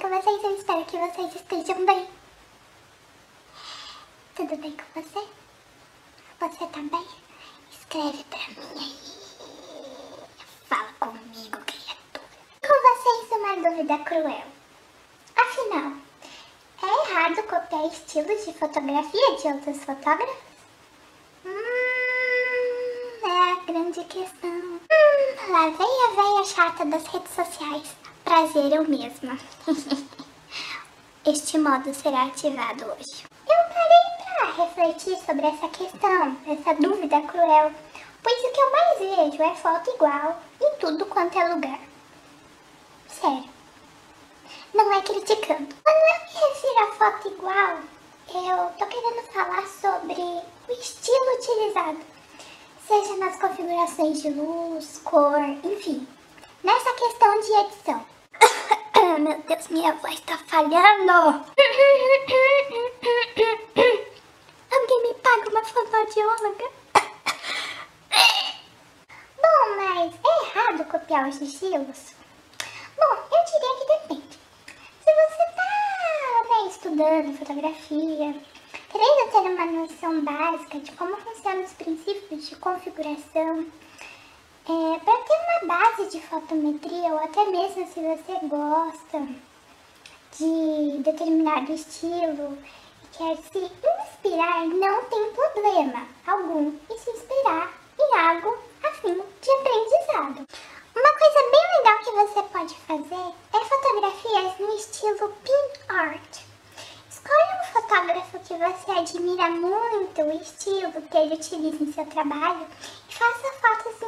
com vocês? Eu espero que vocês estejam bem. Tudo bem com você? Você bem? Escreve pra mim aí. Fala comigo, criatura. Com vocês uma dúvida cruel. Afinal, é errado copiar estilos de fotografia de outros fotógrafos? Hum, é a grande questão. Hum, lá vem a velha chata das redes sociais. Prazer eu mesma. este modo será ativado hoje. Eu parei para refletir sobre essa questão, essa dúvida cruel, pois o que eu mais vejo é foto igual em tudo quanto é lugar. Sério. Não é criticando. Quando eu me refiro a foto igual, eu tô querendo falar sobre o estilo utilizado. Seja nas configurações de luz, cor, enfim. Nessa questão de edição. Meu Deus, minha voz tá falhando. Alguém me paga uma fonoaudióloga? Bom, mas é errado copiar os estilos? Bom, eu diria que depende. Se você tá né, estudando fotografia, querendo ter uma noção básica de como funcionam os princípios de configuração, é, para ter base de fotometria, ou até mesmo se você gosta de determinado estilo e quer se inspirar, não tem problema algum em se inspirar em algo a fim de aprendizado. Uma coisa bem legal que você pode fazer é fotografias no estilo pin art. Escolha um fotógrafo que você admira muito, o estilo que ele utiliza em seu trabalho e faça fotos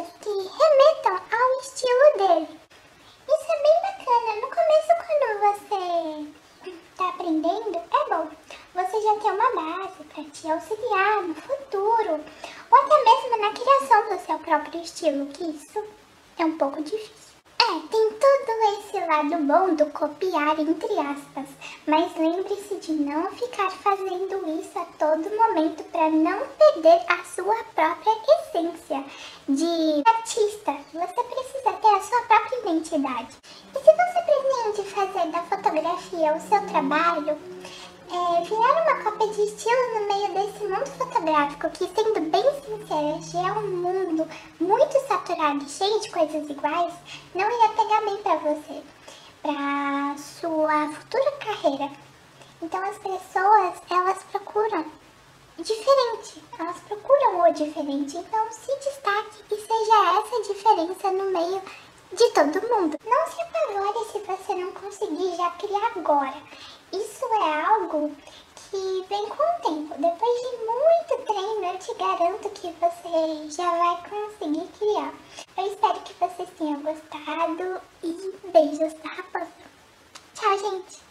inspiradas que remetam ao estilo dele. Isso é bem bacana. No começo, quando você está aprendendo, é bom. Você já tem uma base para te auxiliar no futuro ou até mesmo na criação do seu próprio estilo, que isso é um pouco difícil. É, tem todo esse lado bom do copiar, entre aspas, mas lembre-se de não ficar fazendo isso a todo momento para não perder a sua própria essência de artista. Você precisa ter a sua própria identidade. E se você pretende fazer da fotografia o seu trabalho, é, virar uma cópia de estilo no meio desse mundo fotográfico que, sendo bem sincera, já é um mundo muito saturado, cheio de coisas iguais, não ia pegar bem pra você, pra sua futura carreira. Então as pessoas, elas procuram diferente, elas procuram o diferente, então se destaque e seja essa diferença no meio de todo mundo. Não se apavore se você não conseguir já criar agora. É algo que vem com o tempo. Depois de muito treino, eu te garanto que você já vai conseguir criar. Eu espero que vocês tenham gostado e beijos da raposa. Tchau, gente!